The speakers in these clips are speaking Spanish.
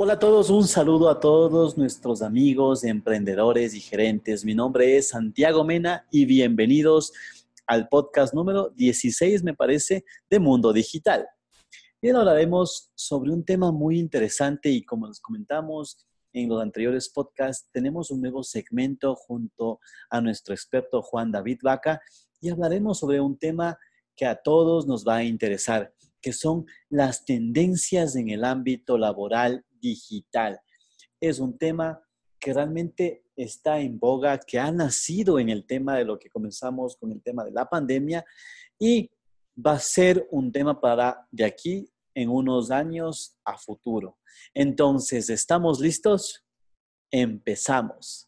Hola a todos, un saludo a todos nuestros amigos, emprendedores y gerentes. Mi nombre es Santiago Mena y bienvenidos al podcast número 16, me parece, de Mundo Digital. Bien, hablaremos sobre un tema muy interesante y como les comentamos en los anteriores podcasts, tenemos un nuevo segmento junto a nuestro experto Juan David Vaca y hablaremos sobre un tema que a todos nos va a interesar, que son las tendencias en el ámbito laboral digital. Es un tema que realmente está en boga, que ha nacido en el tema de lo que comenzamos con el tema de la pandemia y va a ser un tema para de aquí en unos años a futuro. Entonces, ¿estamos listos? Empezamos.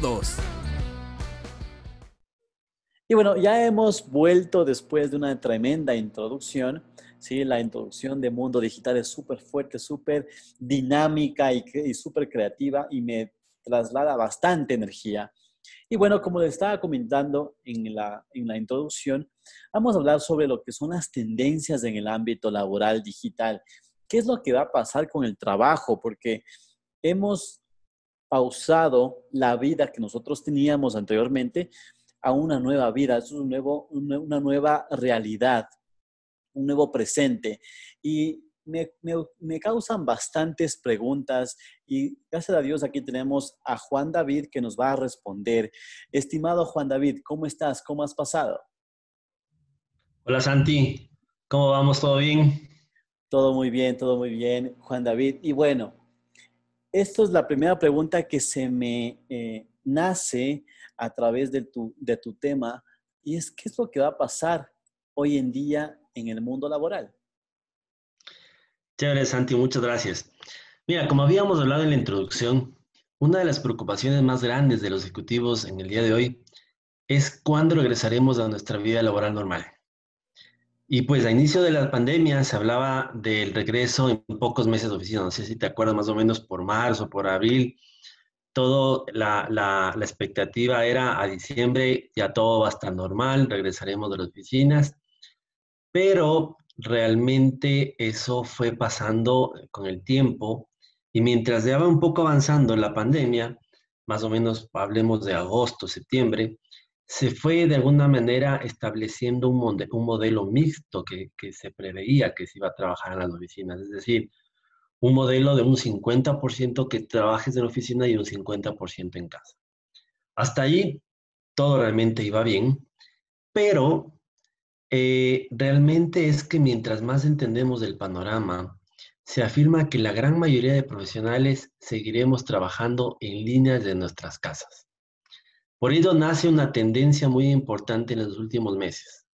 todos. Y bueno, ya hemos vuelto después de una tremenda introducción. ¿sí? La introducción de Mundo Digital es súper fuerte, súper dinámica y, y súper creativa y me traslada bastante energía. Y bueno, como les estaba comentando en la, en la introducción, vamos a hablar sobre lo que son las tendencias en el ámbito laboral digital. ¿Qué es lo que va a pasar con el trabajo? Porque hemos pausado la vida que nosotros teníamos anteriormente a una nueva vida, es un nuevo, una nueva realidad, un nuevo presente. Y me, me, causan bastantes preguntas y gracias a Dios aquí tenemos a Juan David que nos va a responder. Estimado Juan David, ¿cómo estás? ¿Cómo has pasado? Hola Santi, ¿cómo vamos? ¿Todo bien? Todo muy bien, todo muy bien, Juan David. Y bueno, esto es la primera pregunta que se me eh, nace a través de tu, de tu tema y es qué es lo que va a pasar hoy en día en el mundo laboral. Chévere, Santi, muchas gracias. Mira, como habíamos hablado en la introducción, una de las preocupaciones más grandes de los ejecutivos en el día de hoy es cuándo regresaremos a nuestra vida laboral normal. Y pues a inicio de la pandemia se hablaba del regreso en pocos meses de oficina. No sé si te acuerdas más o menos por marzo, por abril. Todo, la, la, la expectativa era a diciembre ya todo va a estar normal, regresaremos de las oficinas. Pero realmente eso fue pasando con el tiempo y mientras ya va un poco avanzando la pandemia, más o menos hablemos de agosto, septiembre, se fue de alguna manera estableciendo un, modelo mixto que, se preveía que se iba a trabajar en las oficinas, es decir, un modelo de un 50% que trabajes en la oficina y un 50% en casa. Hasta ahí todo realmente iba bien, pero eh, realmente es que mientras más entendemos del panorama, se afirma que la gran mayoría de profesionales seguiremos trabajando en líneas de nuestras casas. Por ello nace una tendencia muy importante en los últimos meses.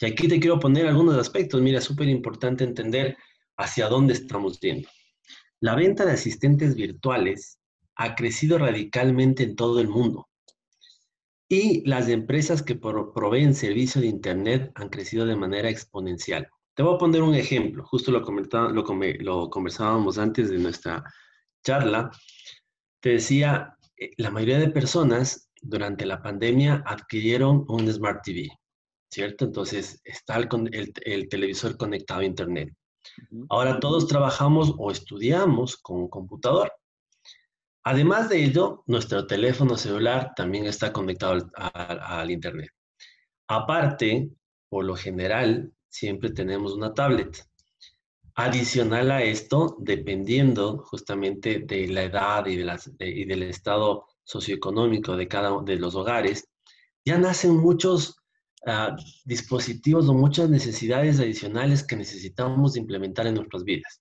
Y aquí te quiero poner algunos aspectos. Mira, súper importante entender hacia dónde estamos yendo. La venta de asistentes virtuales ha crecido radicalmente en todo el mundo. Y las empresas que proveen servicio de Internet han crecido de manera exponencial. Te voy a poner un ejemplo. Justo lo, lo, lo conversábamos antes de nuestra charla. Te decía, eh, la mayoría de personas durante la pandemia adquirieron un Smart TV, ¿cierto? Entonces está el, televisor conectado a Internet. Ahora todos trabajamos o estudiamos con un computador. Además de ello, nuestro teléfono celular también está conectado al, Internet. Aparte, por lo general, siempre tenemos una tablet. Adicional a esto, dependiendo justamente de la edad y, y del estado socioeconómico de cada de los hogares, ya nacen muchos ah, dispositivos o muchas necesidades adicionales que necesitamos implementar en nuestras vidas,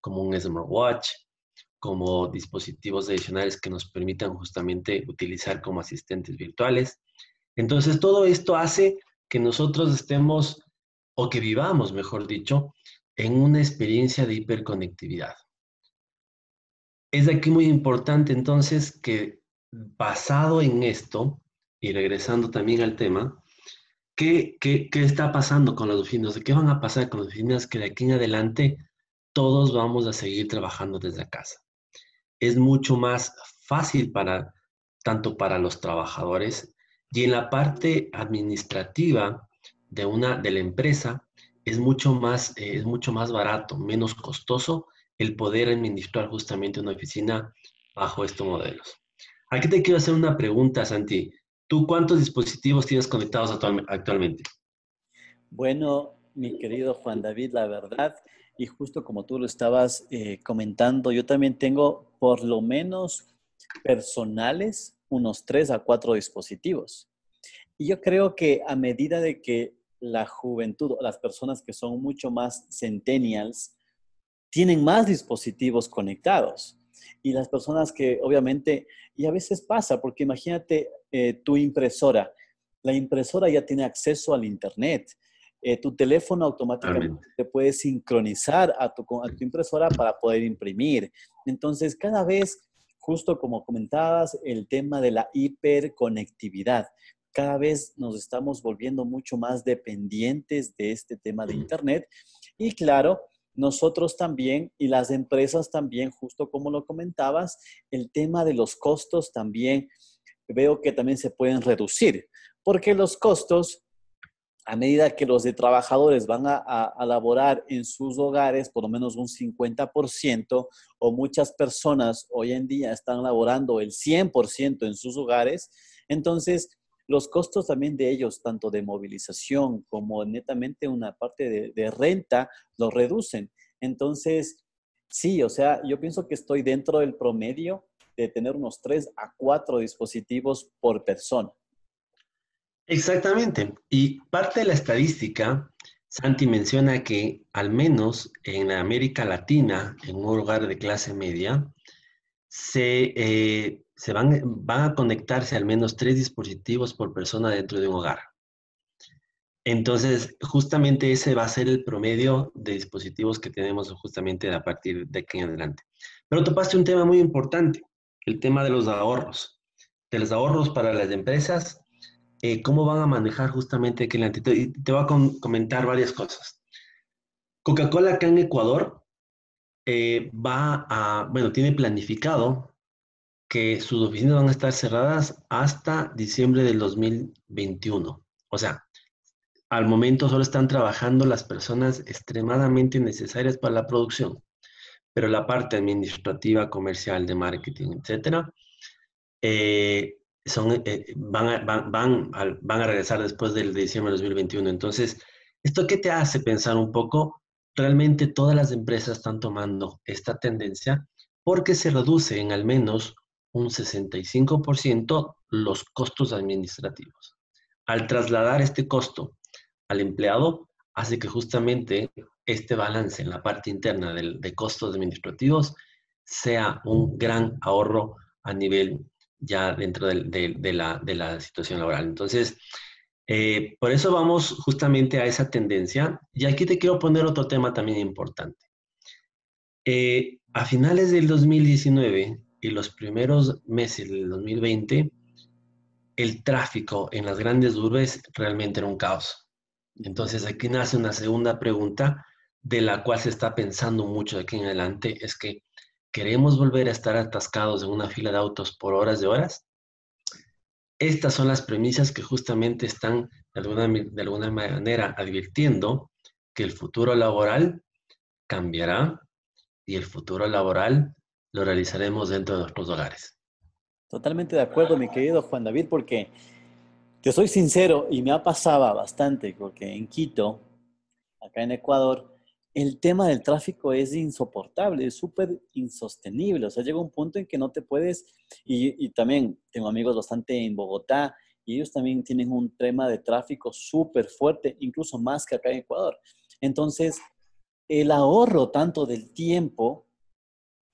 como un smartwatch, como dispositivos adicionales que nos permitan justamente utilizar como asistentes virtuales. Entonces, todo esto hace que nosotros estemos, o que vivamos, mejor dicho, en una experiencia de hiperconectividad. es aquí muy importante entonces que basado en esto, y regresando también al tema, ¿qué, qué, qué está pasando con las oficinas? ¿Qué van a pasar con las oficinas que de aquí en adelante todos vamos a seguir trabajando desde casa? Es mucho más fácil para tanto para los trabajadores y en la parte administrativa de una de la empresa es mucho más eh, es mucho más barato, menos costoso el poder administrar justamente una oficina bajo estos modelos. Aquí te quiero hacer una pregunta, Santi. ¿Tú cuántos dispositivos tienes conectados actualmente? Bueno, mi querido Juan David, la verdad, y justo como tú lo estabas eh, comentando, yo también tengo por lo menos personales unos tres a cuatro dispositivos. Y yo creo que a medida de que la juventud las personas que son mucho más centennials tienen más dispositivos conectados. Y las personas que obviamente, y a veces pasa, porque imagínate eh, tu impresora, la impresora ya tiene acceso al Internet. Eh, tu teléfono automáticamente te puede sincronizar a tu, a tu impresora para poder imprimir. Entonces, cada vez, justo como comentabas, el tema de la hiperconectividad cada vez nos estamos volviendo mucho más dependientes de este tema de Internet. Y claro, nosotros también y las empresas también, justo como lo comentabas, el tema de los costos también veo que también se pueden reducir, porque los costos, a medida que los de trabajadores van a, a, laborar en sus hogares, por lo menos un 50%, o muchas personas hoy en día están laborando el 100% en sus hogares, entonces los costos también de ellos, tanto de movilización como netamente una parte de, renta, los reducen. Entonces, sí, o sea, yo pienso que estoy dentro del promedio de tener unos tres a cuatro dispositivos por persona. Exactamente. Y parte de la estadística, Santi menciona que al menos en América Latina, en un lugar de clase media, se eh, se van, van a conectarse al menos tres dispositivos por persona dentro de un hogar. Entonces, justamente ese va a ser el promedio de dispositivos que tenemos justamente a partir de aquí en adelante. Pero topaste un tema muy importante, el tema de los ahorros. De los ahorros para las empresas, eh, cómo van a manejar justamente aquí en Y te voy a comentar varias cosas. Coca-Cola acá en Ecuador eh, va a, bueno, tiene planificado que sus oficinas van a estar cerradas hasta diciembre del 2021. O sea, al momento solo están trabajando las personas extremadamente necesarias para la producción, pero la parte administrativa, comercial, de marketing, etcétera, eh, son, eh, van, a, van, van, van, a regresar después del de diciembre del 2021. Entonces, ¿esto qué te hace pensar un poco? Realmente todas las empresas están tomando esta tendencia porque se reduce en al menos un 65% los costos administrativos. Al trasladar este costo al empleado, hace que justamente este balance en la parte interna de, costos administrativos sea un gran ahorro a nivel ya dentro de, la, situación laboral. Entonces, eh, por eso vamos justamente a esa tendencia. Y aquí te quiero poner otro tema también importante. Eh, a finales del 2019, y los primeros meses del 2020, el tráfico en las grandes urbes realmente era un caos. Entonces aquí nace una segunda pregunta de la cual se está pensando mucho de aquí en adelante, es que ¿queremos volver a estar atascados en una fila de autos por horas de horas? Estas son las premisas que justamente están de alguna, de alguna manera advirtiendo que el futuro laboral cambiará y el futuro laboral lo realizaremos dentro de nuestros hogares. Totalmente de acuerdo, mi querido Juan David, porque te soy sincero y me ha pasado bastante, porque en Quito, acá en Ecuador, el tema del tráfico es insoportable, es súper insostenible. O sea, llega un punto en que no te puedes, y, y, también tengo amigos bastante en Bogotá, y ellos también tienen un tema de tráfico súper fuerte, incluso más que acá en Ecuador. Entonces, el ahorro tanto del tiempo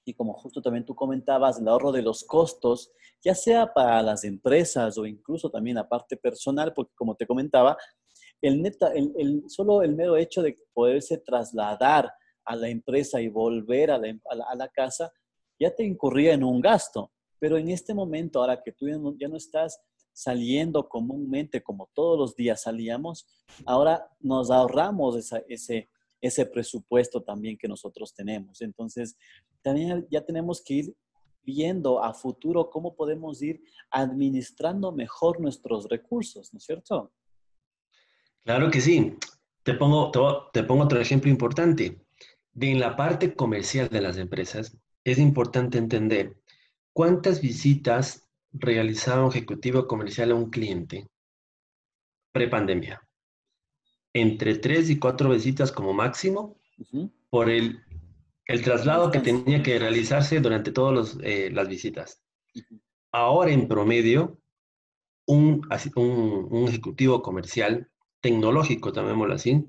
y como justo también tú comentabas, el ahorro de los costos, ya sea para las empresas o incluso también a parte personal, porque como te comentaba, el, neta, el, solo el mero hecho de poderse trasladar a la empresa y volver a la, a la, casa, ya te incurría en un gasto. Pero en este momento, ahora que tú ya no, estás saliendo comúnmente como todos los días salíamos, ahora nos ahorramos ese, ese presupuesto también que nosotros tenemos. Entonces, también ya tenemos que ir viendo a futuro cómo podemos ir administrando mejor nuestros recursos, ¿no es cierto? Claro que sí. Te pongo, te, pongo otro ejemplo importante. De en la parte comercial de las empresas, es importante entender cuántas visitas realizaba un ejecutivo comercial a un cliente prepandemia. Entre tres y cuatro visitas como máximo por el el traslado que tenía que realizarse durante todas eh, las visitas. Ahora, en promedio, un, un, ejecutivo comercial, tecnológico, llamémoslo así,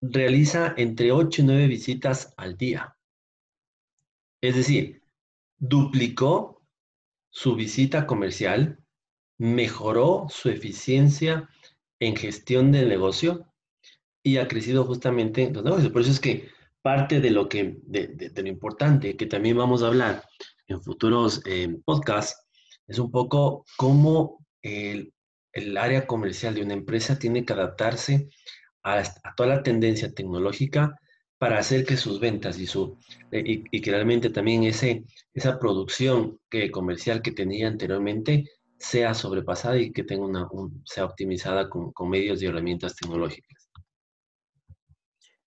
realiza entre 8 y 9 visitas al día. Es decir, duplicó su visita comercial, mejoró su eficiencia en gestión del negocio y ha crecido justamente los negocios. Por eso es que parte de lo que, de, lo importante que también vamos a hablar en futuros eh, podcasts, es un poco cómo el, área comercial de una empresa tiene que adaptarse a, toda la tendencia tecnológica para hacer que sus ventas y, su, eh, y, que realmente también ese, esa producción que, comercial que tenía anteriormente sea sobrepasada y que tenga una, sea optimizada con medios y herramientas tecnológicas.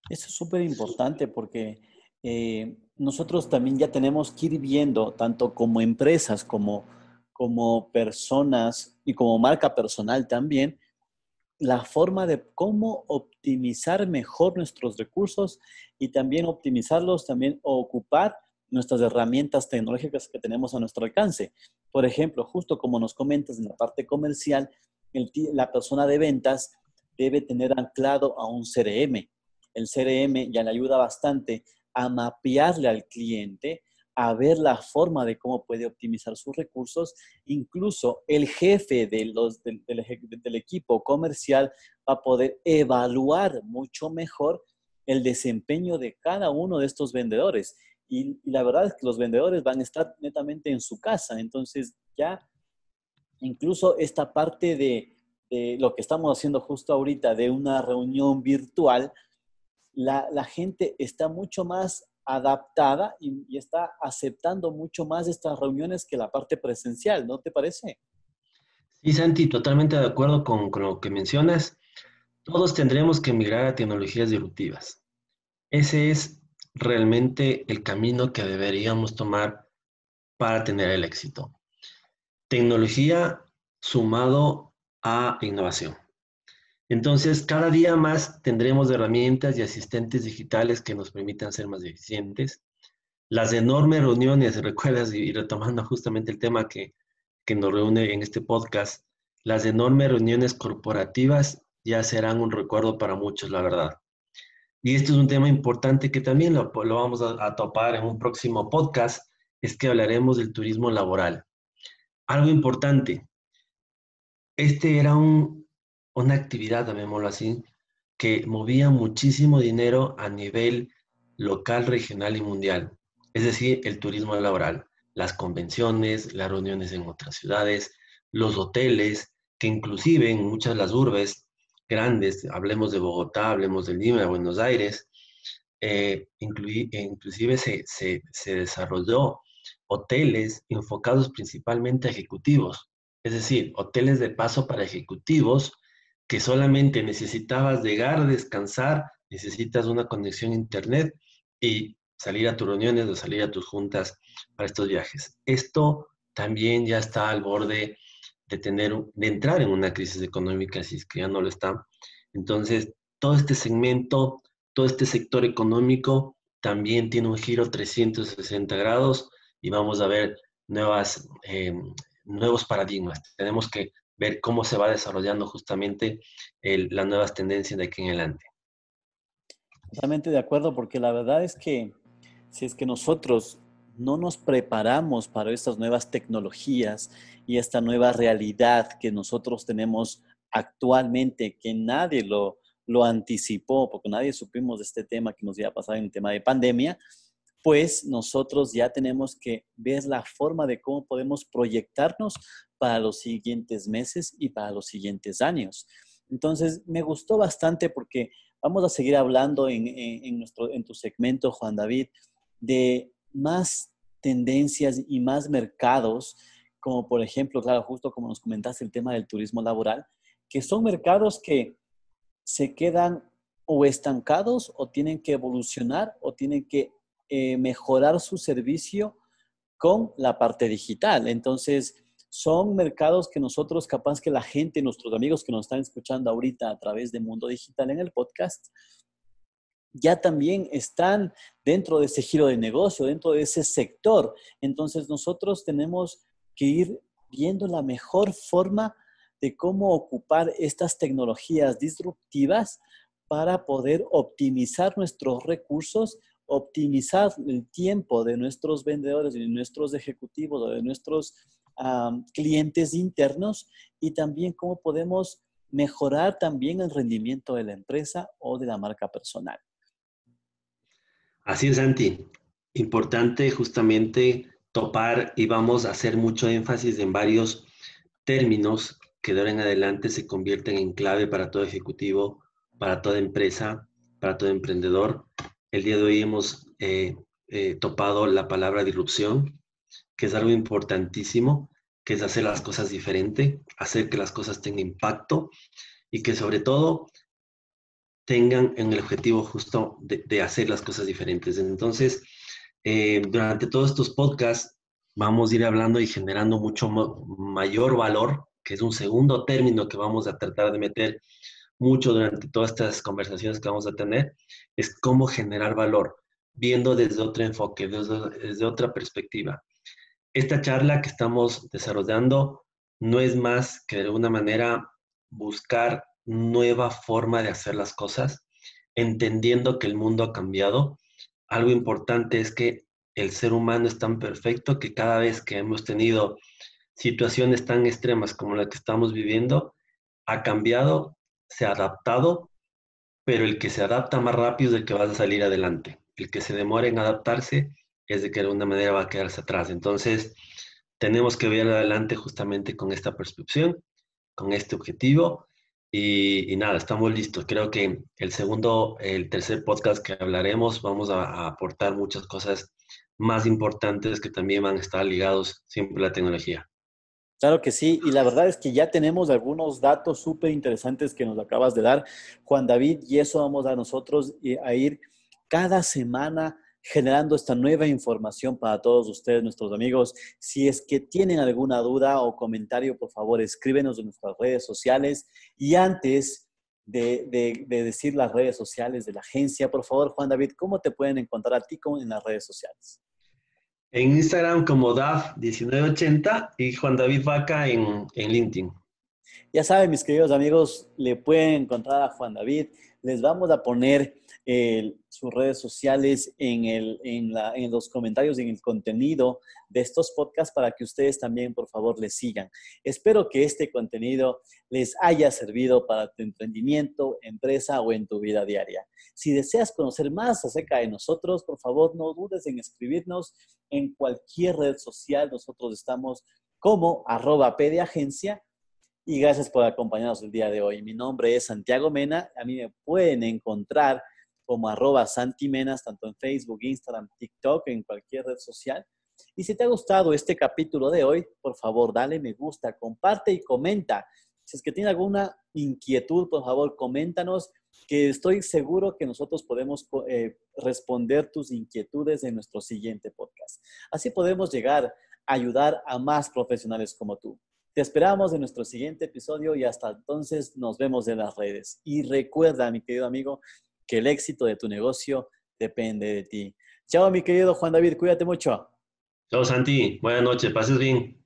Eso es súper importante porque eh, nosotros también ya tenemos que ir viendo, tanto como empresas, como, como personas y como marca personal también, la forma de cómo optimizar mejor nuestros recursos y también optimizarlos, también ocupar nuestras herramientas tecnológicas que tenemos a nuestro alcance. Por ejemplo, justo como nos comentas en la parte comercial, la persona de ventas debe tener anclado a un CRM el CRM ya le ayuda bastante a mapearle al cliente, a ver la forma de cómo puede optimizar sus recursos. Incluso el jefe del, equipo comercial va a poder evaluar mucho mejor el desempeño de cada uno de estos vendedores. Y, la verdad es que los vendedores van a estar netamente en su casa. Entonces ya incluso esta parte de, de lo que estamos haciendo justo ahorita, de una reunión virtual, la, gente está mucho más adaptada y, está aceptando mucho más estas reuniones que la parte presencial, ¿no te parece? Sí, Santi, totalmente de acuerdo con, lo que mencionas. Todos tendremos que migrar a tecnologías disruptivas. Ese es realmente el camino que deberíamos tomar para tener el éxito. Tecnología sumado a innovación. Entonces, cada día más tendremos herramientas y asistentes digitales que nos permitan ser más eficientes. Las enormes reuniones, recuerdas, y retomando justamente el tema que, que nos reúne en este podcast, las enormes reuniones corporativas ya serán un recuerdo para muchos, la verdad. Y esto es un tema importante que también lo, vamos a, a, topar en un próximo podcast, es que hablaremos del turismo laboral. Algo importante, este era un, una actividad, llamémoslo así, que movía muchísimo dinero a nivel local, regional y mundial. Es decir, el turismo laboral, las convenciones, las reuniones en otras ciudades, los hoteles, que inclusive en muchas las urbes grandes, hablemos de Bogotá, hablemos de Lima, de Buenos Aires, eh, inclusive se, se desarrolló hoteles enfocados principalmente a ejecutivos, es decir, hoteles de paso para ejecutivos que solamente necesitabas llegar, descansar, necesitas una conexión a internet y salir a tus reuniones o salir a tus juntas para estos viajes. Esto también ya está al borde de tener, de entrar en una crisis económica, si es que ya no lo está. Entonces, todo este segmento, todo este sector económico también tiene un giro 360 grados y vamos a ver nuevas, eh, nuevos paradigmas. Tenemos que ver cómo se va desarrollando justamente las nuevas tendencias de aquí en adelante. Totalmente de acuerdo, porque la verdad es que si es que nosotros no nos preparamos para estas nuevas tecnologías y esta nueva realidad que nosotros tenemos actualmente, que nadie lo, lo anticipó, porque nadie supimos de este tema que nos iba a pasar en el tema de pandemia, pues nosotros ya tenemos que ver la forma de cómo podemos proyectarnos para los siguientes meses y para los siguientes años. Entonces, me gustó bastante porque vamos a seguir hablando en, nuestro, en tu segmento, Juan David, de más tendencias y más mercados, como por ejemplo, claro, justo como nos comentaste el tema del turismo laboral, que son mercados que se quedan o estancados o tienen que evolucionar o tienen que eh, mejorar su servicio con la parte digital. Entonces, son mercados que nosotros, capaz que la gente, nuestros amigos que nos están escuchando ahorita a través de Mundo Digital en el podcast, ya también están dentro de ese giro de negocio, dentro de ese sector. Entonces, nosotros tenemos que ir viendo la mejor forma de cómo ocupar estas tecnologías disruptivas para poder optimizar nuestros recursos, optimizar el tiempo de nuestros vendedores de nuestros ejecutivos o de nuestros clientes internos y también cómo podemos mejorar también el rendimiento de la empresa o de la marca personal. Así es, Santi. Importante justamente topar y vamos a hacer mucho énfasis en varios términos que de ahora en adelante se convierten en clave para todo ejecutivo, para toda empresa, para todo emprendedor. El día de hoy hemos eh, eh, topado la palabra disrupción, que es algo importantísimo, que es hacer las cosas diferente, hacer que las cosas tengan impacto y que sobre todo tengan en el objetivo justo de, hacer las cosas diferentes. Entonces, eh, durante todos estos podcasts vamos a ir hablando y generando mucho mayor valor, que es un segundo término que vamos a tratar de meter mucho durante todas estas conversaciones que vamos a tener, es cómo generar valor, viendo desde otro enfoque, desde, otra perspectiva. Esta charla que estamos desarrollando no es más que de alguna manera buscar nueva forma de hacer las cosas, entendiendo que el mundo ha cambiado. Algo importante es que el ser humano es tan perfecto que cada vez que hemos tenido situaciones tan extremas como la que estamos viviendo, ha cambiado se ha adaptado, pero el que se adapta más rápido es el que va a salir adelante. El que se demora en adaptarse es de que de alguna manera va a quedarse atrás. Entonces, tenemos que ver adelante justamente con esta percepción, con este objetivo. Y, nada, estamos listos. Creo que el segundo, el tercer podcast que hablaremos, vamos a, a aportar muchas cosas más importantes que también van a estar ligados siempre a la tecnología. Claro que sí, y la verdad es que ya tenemos algunos datos súper interesantes que nos acabas de dar, Juan David, y eso vamos a nosotros eh, a ir cada semana generando esta nueva información para todos ustedes, nuestros amigos. Si es que tienen alguna duda o comentario, por favor, escríbenos en nuestras redes sociales. Y antes de, de decir las redes sociales de la agencia, por favor, Juan David, ¿cómo te pueden encontrar a ti en las redes sociales? En Instagram como DAF1980 y Juan David Vaca en, en LinkedIn. Ya saben, mis queridos amigos, le pueden encontrar a Juan David. Les vamos a poner sus redes sociales en, los comentarios, en el contenido de estos podcasts para que ustedes también, por favor, les sigan. Espero que este contenido les haya servido para tu emprendimiento, empresa o en tu vida diaria. Si deseas conocer más acerca de nosotros, por favor, no dudes en escribirnos en cualquier red social. Nosotros estamos como arroba agencia y gracias por acompañarnos el día de hoy. Mi nombre es Santiago Mena. A mí me pueden encontrar como arroba santimenas, tanto en Facebook, Instagram, TikTok, en cualquier red social. Y si te ha gustado este capítulo de hoy, por favor, dale me gusta, comparte y comenta. Si es que tiene alguna inquietud, por favor, coméntanos, que estoy seguro que nosotros podemos eh, responder tus inquietudes en nuestro siguiente podcast. Así podemos llegar a ayudar a más profesionales como tú. Te esperamos en nuestro siguiente episodio y hasta entonces nos vemos en las redes. Y recuerda, mi querido amigo, que el éxito de tu negocio depende de ti. Chao, mi querido Juan David, cuídate mucho. Chao, Santi. Buenas noches, pases bien.